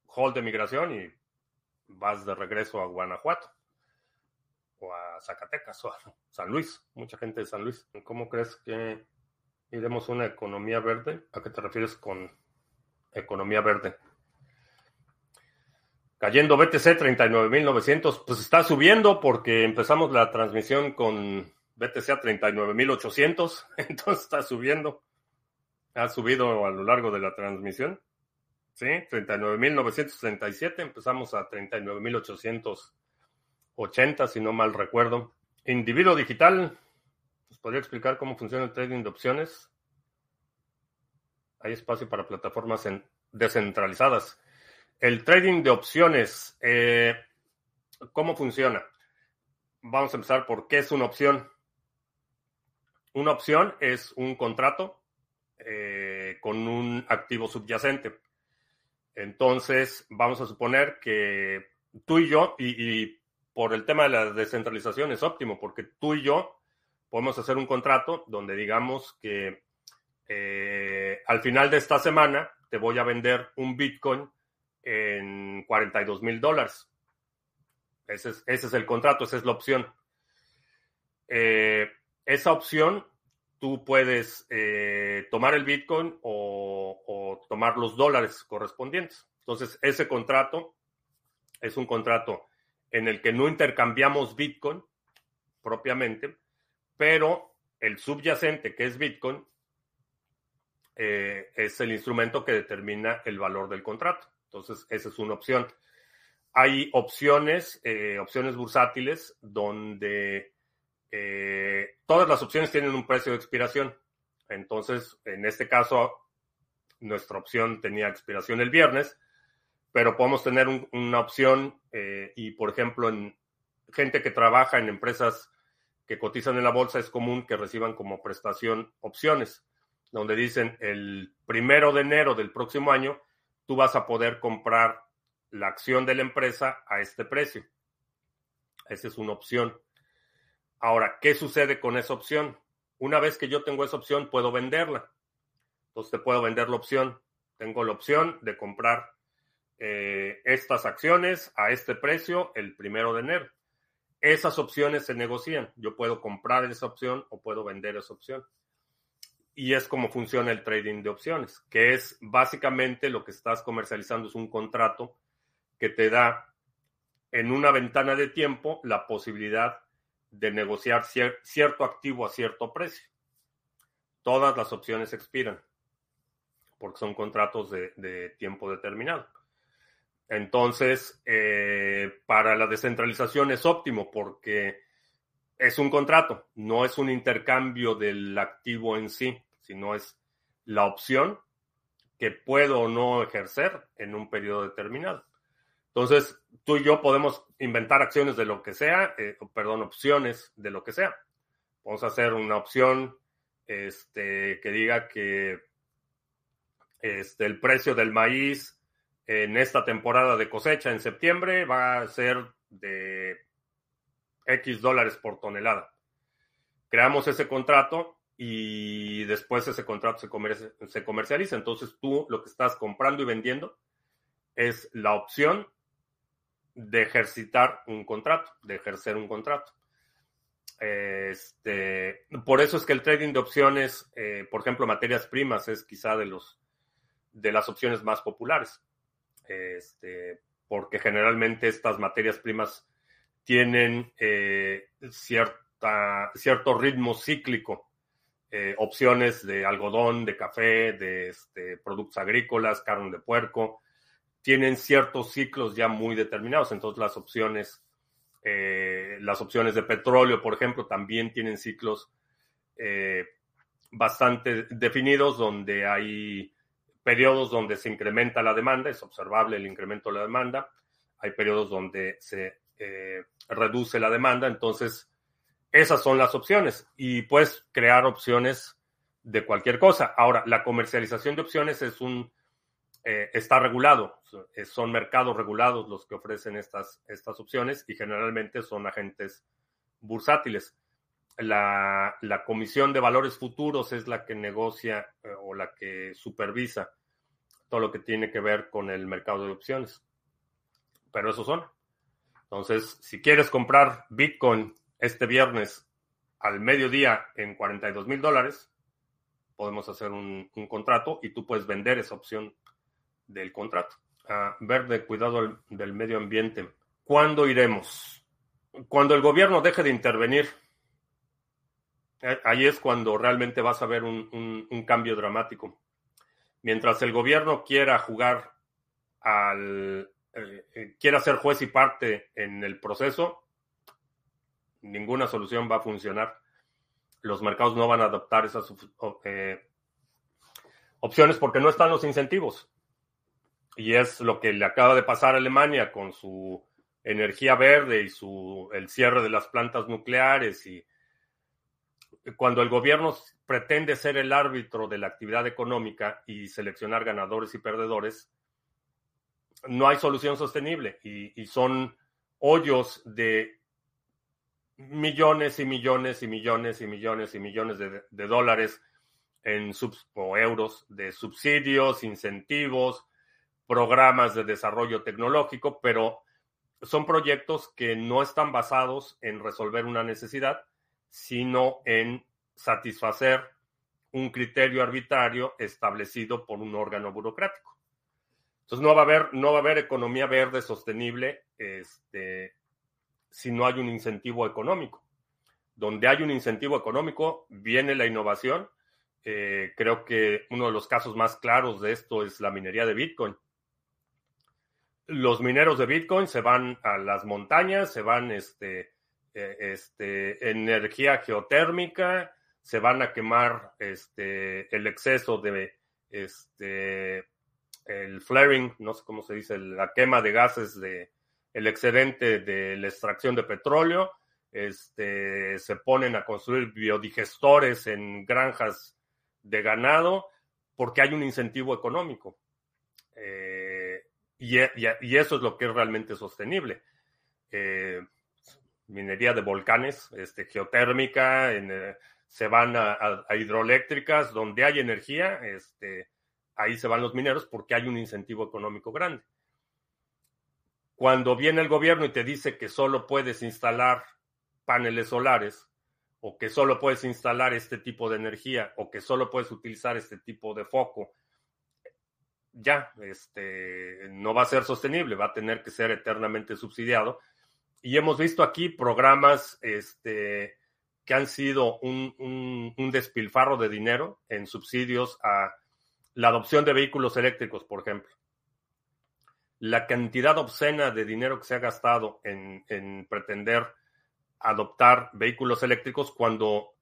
hold de migración y vas de regreso a Guanajuato o a Zacatecas o a San Luis, mucha gente de San Luis. ¿Cómo crees que iremos una economía verde? ¿A qué te refieres con economía verde? Cayendo BTC 39.900, pues está subiendo porque empezamos la transmisión con BTC a 39.800, entonces está subiendo. Ha subido a lo largo de la transmisión. Sí, 39.967, empezamos a 39.800 80, si no mal recuerdo. Individuo digital, ¿nos podría explicar cómo funciona el trading de opciones? Hay espacio para plataformas descentralizadas. El trading de opciones, eh, ¿cómo funciona? Vamos a empezar por qué es una opción. Una opción es un contrato eh, con un activo subyacente. Entonces, vamos a suponer que tú y yo, y, por el tema de la descentralización es óptimo, porque tú y yo podemos hacer un contrato donde digamos que eh, al final de esta semana te voy a vender un Bitcoin en 42 mil dólares. Ese es, ese es, el contrato, esa es la opción. Eh, esa opción, tú puedes eh, tomar el Bitcoin o, tomar los dólares correspondientes. Entonces, ese contrato es un contrato en el que no intercambiamos Bitcoin propiamente, pero el subyacente que es Bitcoin eh, es el instrumento que determina el valor del contrato. Entonces, esa es una opción. Hay opciones, eh, opciones bursátiles, donde eh, todas las opciones tienen un precio de expiración. Entonces, en este caso, nuestra opción tenía expiración el viernes, pero podemos tener una opción y, por ejemplo, en gente que trabaja en empresas que cotizan en la bolsa, es común que reciban como prestación opciones donde dicen el primero de enero del próximo año, tú vas a poder comprar la acción de la empresa a este precio. Esa es una opción. Ahora, ¿qué sucede con esa opción? Una vez que yo tengo esa opción, puedo venderla. Entonces te puedo vender la opción. Tengo la opción de comprar eh, estas acciones a este precio el primero de enero. Esas opciones se negocian. Yo puedo comprar esa opción o puedo vender esa opción y es como funciona el trading de opciones, que es básicamente lo que estás comercializando es un contrato que te da en una ventana de tiempo la posibilidad de negociar cierto activo a cierto precio. Todas las opciones expiran porque son contratos de, tiempo determinado. Entonces, eh, para la descentralización es óptimo porque es un contrato, no es un intercambio del activo en sí sino es la opción que puedo o no ejercer en un periodo determinado. Entonces, tú y yo podemos inventar acciones de lo que sea, eh, perdón, opciones de lo que sea. Vamos a hacer una opción este, que diga que este, el precio del maíz en esta temporada de cosecha en septiembre va a ser de X dólares por tonelada. Creamos ese contrato y después ese contrato se, se comercializa. Entonces tú lo que estás comprando y vendiendo es la opción de ejercitar un contrato, de ejercer un contrato. Este, por eso es que el trading de opciones, eh, por ejemplo, materias primas, es quizá de los de las opciones más populares. Este, porque generalmente estas materias primas tienen eh, cierta, cierto ritmo cíclico eh, opciones de algodón, de café, de este, productos agrícolas, carne de puerco, tienen ciertos ciclos ya muy determinados. Entonces las opciones, eh, las opciones de petróleo, por ejemplo, también tienen ciclos eh, bastante definidos donde hay periodos donde se incrementa la demanda, es observable el incremento de la demanda, hay periodos donde se reduce la demanda, entonces esas son las opciones y puedes crear opciones de cualquier cosa. Ahora, la comercialización de opciones es un eh, está regulado, son mercados regulados los que ofrecen estas, estas opciones y generalmente son agentes bursátiles. La, la, Comisión de Valores Futuros es la que negocia eh, o la que supervisa todo lo que tiene que ver con el mercado de opciones. Pero esos son. Entonces, si quieres comprar Bitcoin este viernes al mediodía en 42 mil dólares, podemos hacer un, contrato y tú puedes vender esa opción del contrato. verde, cuidado del medio ambiente. ¿Cuándo iremos? Cuando el gobierno deje de intervenir. Eh, ahí es cuando realmente vas a ver un, cambio dramático. Mientras el gobierno quiera jugar al, eh, eh, quiera ser juez y parte en el proceso, ninguna solución va a funcionar. Los mercados no van a adoptar esas opciones porque no están los incentivos. Y es lo que le acaba de pasar a Alemania con su energía verde y su, el cierre de las plantas nucleares. Y cuando el gobierno pretende ser el árbitro de la actividad económica y seleccionar ganadores y perdedores, no hay solución sostenible y, son hoyos de millones y millones y millones y millones y millones de, dólares en o euros de subsidios, incentivos, programas de desarrollo tecnológico, pero son proyectos que no están basados en resolver una necesidad, sino en satisfacer un criterio arbitrario establecido por un órgano burocrático. Entonces no va a haber, no va a haber economía verde sostenible este, si no hay un incentivo económico. Donde hay un incentivo económico, viene la innovación. Eh, creo que uno de los casos más claros de esto es la minería de Bitcoin. Los mineros de Bitcoin se van a las montañas, se van este, eh, este, energía geotérmica, se van a quemar este, el exceso de este, el flaring, no sé cómo se dice, la quema de gases de el excedente de la extracción de petróleo, este, se ponen a construir biodigestores en granjas de ganado porque hay un incentivo económico. Eh, y, eso es lo que es realmente sostenible. Eh, minería de volcanes, este, geotérmica, eh, se van a, hidroeléctricas, donde hay energía, este, ahí se van los mineros porque hay un incentivo económico grande. Cuando viene el gobierno y te dice que solo puedes instalar paneles solares, o que solo puedes instalar este tipo de energía, o que solo puedes utilizar este tipo de foco, ya, este, no va a ser sostenible, va a tener que ser eternamente subsidiado. Y hemos visto aquí programas este, que han sido un, un despilfarro de dinero en subsidios a la adopción de vehículos eléctricos, por ejemplo. La cantidad obscena de dinero que se ha gastado en, pretender adoptar vehículos eléctricos cuando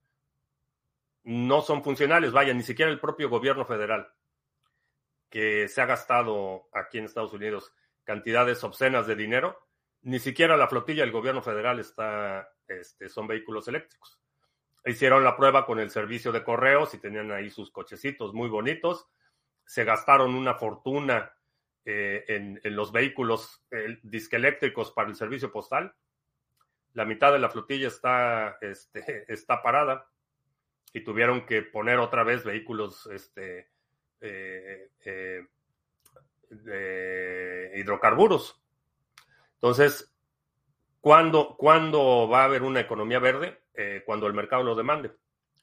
no son funcionales. Vaya, ni siquiera el propio gobierno federal, que se ha gastado aquí en Estados Unidos cantidades obscenas de dinero, ni siquiera la flotilla del gobierno federal está, este, son vehículos eléctricos. Hicieron la prueba con el servicio de correos y tenían ahí sus cochecitos muy bonitos se gastaron una fortuna eh, en, los vehículos disqueléctricos para el servicio postal. La mitad de la flotilla está, este, está parada y tuvieron que poner otra vez vehículos este, eh, eh, de hidrocarburos. Entonces, ¿cuándo, ¿cuándo, va a haber una economía verde? cuando el mercado lo demande,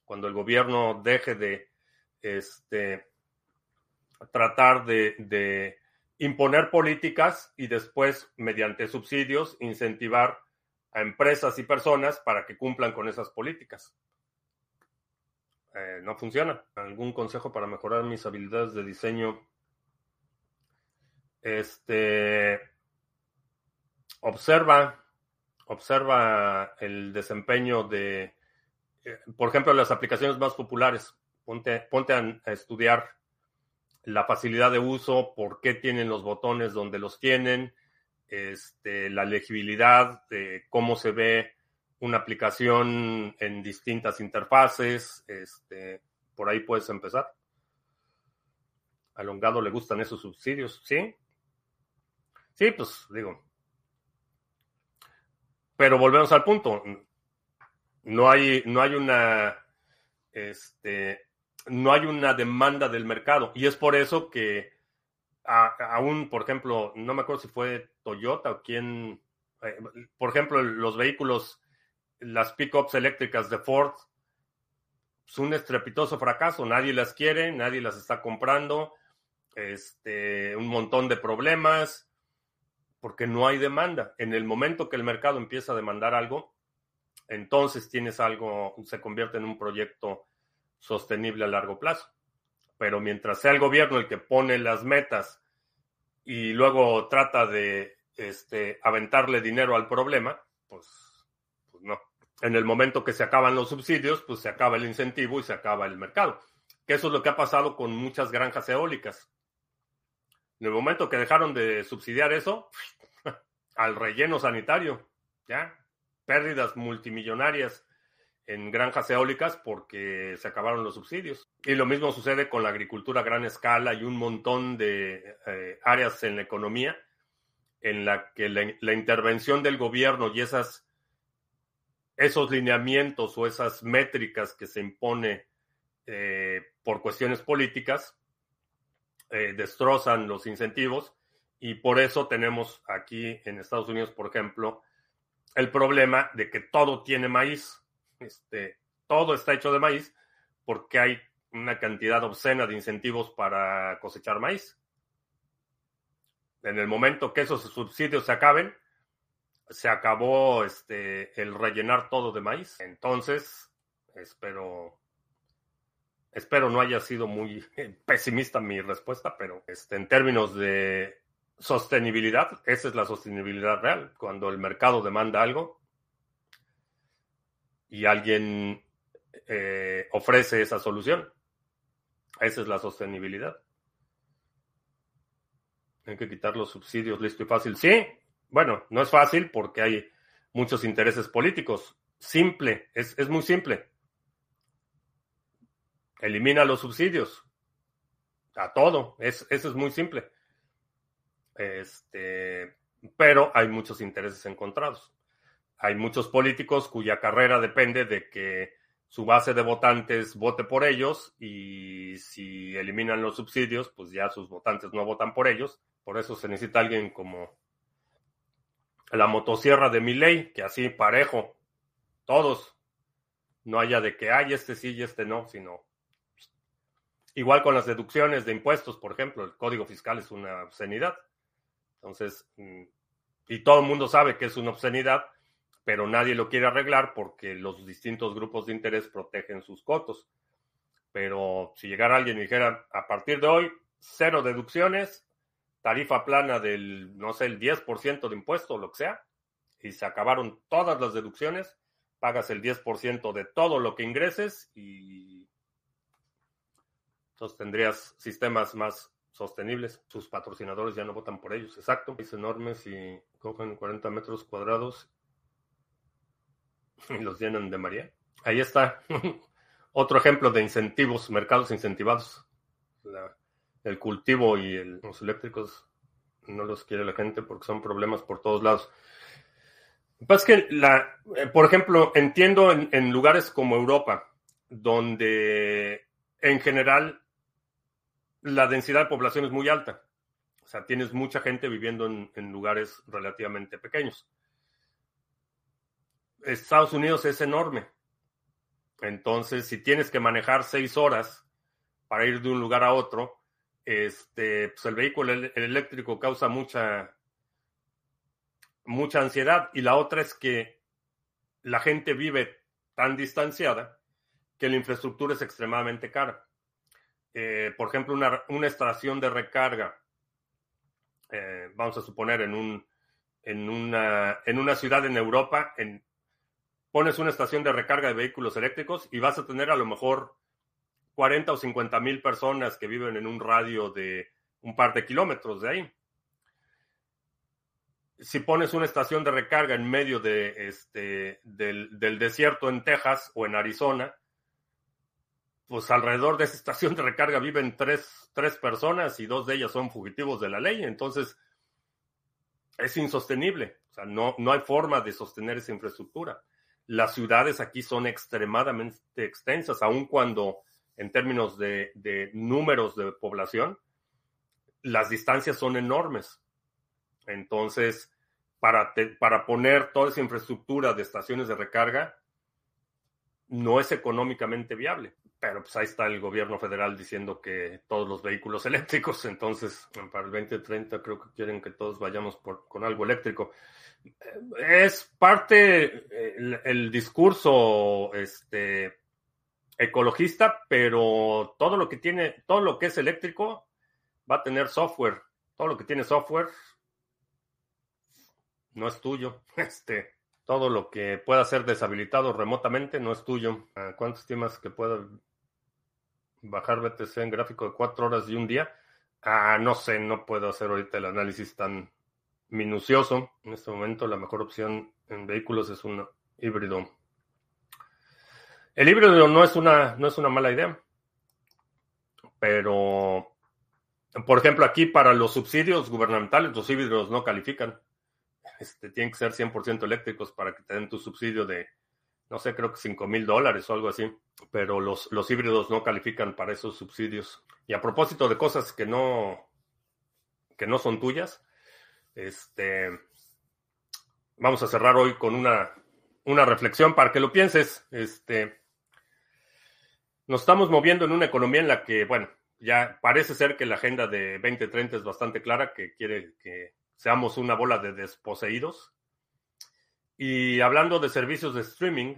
cuando el gobierno deje de este, tratar de, imponer políticas y después, mediante subsidios, incentivar a empresas y personas para que cumplan con esas políticas. Eh, no funciona. ¿Algún consejo para mejorar mis habilidades de diseño? Este, observa, observa el desempeño de, eh, por ejemplo, las aplicaciones más populares. Ponte, ponte a estudiar la facilidad de uso, por qué tienen los botones donde los tienen, este, la legibilidad, de cómo se ve una aplicación en distintas interfaces, este, por ahí puedes empezar. A Longado le gustan esos subsidios, ¿sí? Sí, pues digo. Pero volvemos al punto. No hay, no hay una, este, no hay una demanda del mercado. Y es por eso que aún, por ejemplo, no me acuerdo si fue Toyota o quién, eh, por ejemplo, los vehículos, las pickups eléctricas de Ford, es un estrepitoso fracaso. Nadie las quiere, nadie las está comprando. Este, un montón de problemas porque no hay demanda. En el momento que el mercado empieza a demandar algo, entonces tienes algo, se convierte en un proyecto sostenible a largo plazo. Pero mientras sea el gobierno el que pone las metas y luego trata de este, aventarle dinero al problema, pues, pues. En el momento que se acaban los subsidios, pues se acaba el incentivo y se acaba el mercado. Que eso es lo que ha pasado con muchas granjas eólicas. En el momento que dejaron de subsidiar eso, al relleno sanitario, ya, pérdidas multimillonarias en granjas eólicas porque se acabaron los subsidios. Y lo mismo sucede con la agricultura a gran escala y un montón de eh, áreas en la economía en la que la, intervención del gobierno y esas, esos lineamientos o esas métricas que se impone eh, por cuestiones políticas eh, destrozan los incentivos y por eso tenemos aquí en Estados Unidos, por ejemplo, el problema de que todo tiene maíz este, todo está hecho de maíz porque hay una cantidad obscena de incentivos para cosechar maíz. En el momento que esos subsidios se acaben, se acabó este, el rellenar todo de maíz. Entonces, espero, espero no haya sido muy pesimista mi respuesta, pero este, en términos de sostenibilidad, esa es la sostenibilidad real. Cuando el mercado demanda algo y alguien eh, ofrece esa solución, esa es la sostenibilidad. Hay que quitar los subsidios, listo y fácil. Sí, bueno, no es fácil porque hay muchos intereses políticos. Simple, es, es muy simple. Elimina los subsidios. A todo. Es, eso es muy simple. Este, pero hay muchos intereses encontrados. Hay muchos políticos cuya carrera depende de que su base de votantes vote por ellos y si eliminan los subsidios, pues ya sus votantes no votan por ellos. Por eso se necesita alguien como la motosierra de mi ley, que así parejo, todos, no haya de que hay este sí y este no, sino igual con las deducciones de impuestos, por ejemplo, el código fiscal es una obscenidad. Entonces, mm, y todo el mundo sabe que es una obscenidad, pero nadie lo quiere arreglar porque los distintos grupos de interés protegen sus cotos. Pero si llegara alguien y dijera, a partir de hoy, cero deducciones, tarifa plana del, no sé, el 10% de impuesto, lo que sea, y se acabaron todas las deducciones, pagas el 10% de todo lo que ingreses y entonces tendrías sistemas más sostenibles. Sus patrocinadores ya no votan por ellos, exacto. Es enormes y cogen 40 metros cuadrados y los llenan de María. Ahí está. Otro ejemplo de incentivos, mercados incentivados. El cultivo y los eléctricos no los quiere la gente porque son problemas por todos lados. Pues que, la, eh, por ejemplo, entiendo en lugares como Europa, donde en general la densidad de población es muy alta. O sea, tienes mucha gente viviendo en, lugares relativamente pequeños. Estados Unidos es enorme. Entonces, si tienes que manejar seis horas para ir de un lugar a otro, este, pues el vehículo eléctrico causa mucha, mucha ansiedad. Y la otra es que la gente vive tan distanciada que la infraestructura es extremadamente cara. Eh, por ejemplo, una, una, estación de recarga, eh, vamos a suponer en, un, en, una, en una ciudad en Europa, en, pones una estación de recarga de vehículos eléctricos y vas a tener a lo mejor 40 o 50 mil personas que viven en un radio de un par de kilómetros de ahí. Si pones una estación de recarga en medio de este, del, desierto en Texas o en Arizona, pues alrededor de esa estación de recarga viven tres, tres personas y dos de ellas son fugitivos de la ley. Entonces, es insostenible. O sea, no, no hay forma de sostener esa infraestructura. Las ciudades aquí son extremadamente extensas, aun cuando en términos de, de números de población, las distancias son enormes. Entonces, para, para poner toda esa infraestructura de estaciones de recarga, no es económicamente viable. Pero pues ahí está el gobierno federal diciendo que todos los vehículos eléctricos, entonces para el 2030 creo que quieren que todos vayamos por, con algo eléctrico. Es parte el, discurso este, ecologista, pero todo lo que tiene, todo lo que es eléctrico va a tener software. Todo lo que tiene software no es tuyo. Este, todo lo que pueda ser deshabilitado remotamente no es tuyo. ¿Cuánto estimas que pueda bajar BTC en gráfico de cuatro horas y un día. Ah, no sé, no puedo hacer ahorita el análisis tan minucioso. En este momento la mejor opción en vehículos es un híbrido. El híbrido no es una, no es una mala idea. Pero, por ejemplo, aquí para los subsidios gubernamentales, los híbridos no califican. Este, tienen que ser 100% eléctricos para que te den tu subsidio de no sé, creo que 5 mil dólares o algo así, pero los, los híbridos no califican para esos subsidios. Y a propósito de cosas que no, que no son tuyas, este, vamos a cerrar hoy con una, una reflexión para que lo pienses. Este, nos estamos moviendo en una economía en la que, bueno, ya parece ser que la agenda de 2030 es bastante clara, que quiere que seamos una bola de desposeídos. Y hablando de servicios de streaming,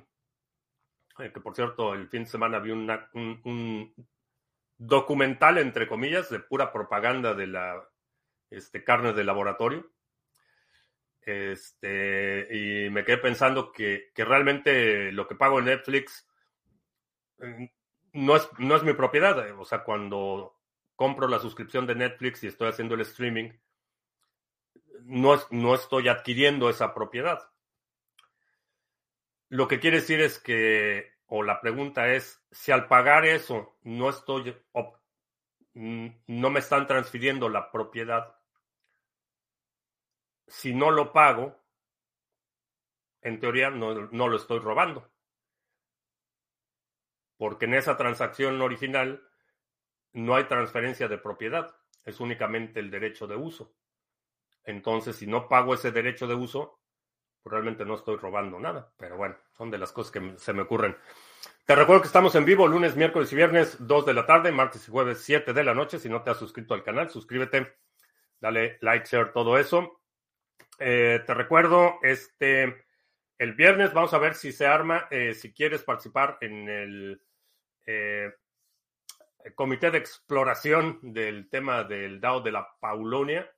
eh, que por cierto, el fin de semana vi un, documental, entre comillas, de pura propaganda de la este, carne de laboratorio. Este, y me quedé pensando que, que realmente lo que pago en Netflix mm, no es, no es mi propiedad. O sea, cuando compro la suscripción de Netflix y estoy haciendo el streaming, no, es, no estoy adquiriendo esa propiedad. Lo que quiere decir es que, o la pregunta es, si al pagar eso no estoy, no me están transfiriendo la propiedad, si no lo pago, en teoría no, no lo estoy robando. Porque en esa transacción original no hay transferencia de propiedad, es únicamente el derecho de uso. Entonces, si no pago ese derecho de uso, probablemente no estoy robando nada. Pero bueno, son de las cosas que se me ocurren. Te recuerdo que estamos en vivo lunes, miércoles y viernes, 2 de la tarde, martes y jueves, 7 de la noche. Si no te has suscrito al canal, suscríbete, dale like, share, todo eso. Eh, te recuerdo, este, el viernes vamos a ver si se arma, eh, si quieres participar en el eh, comité de exploración del tema del DAO de la Paulonia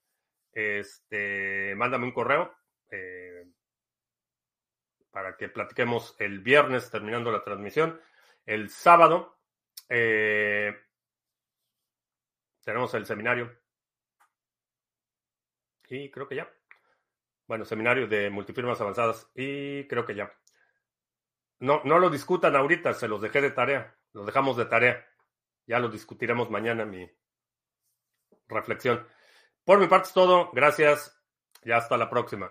este, mándame un correo eh, para que platiquemos el viernes terminando la transmisión. El sábado eh, tenemos el seminario. Y creo que ya. Bueno, seminario de multifirmas avanzadas. Y creo que ya. No, no lo discutan ahorita, se los dejé de tarea. Los dejamos de tarea. Ya lo discutiremos mañana, mi reflexión. Por mi parte es todo. Gracias y hasta la próxima.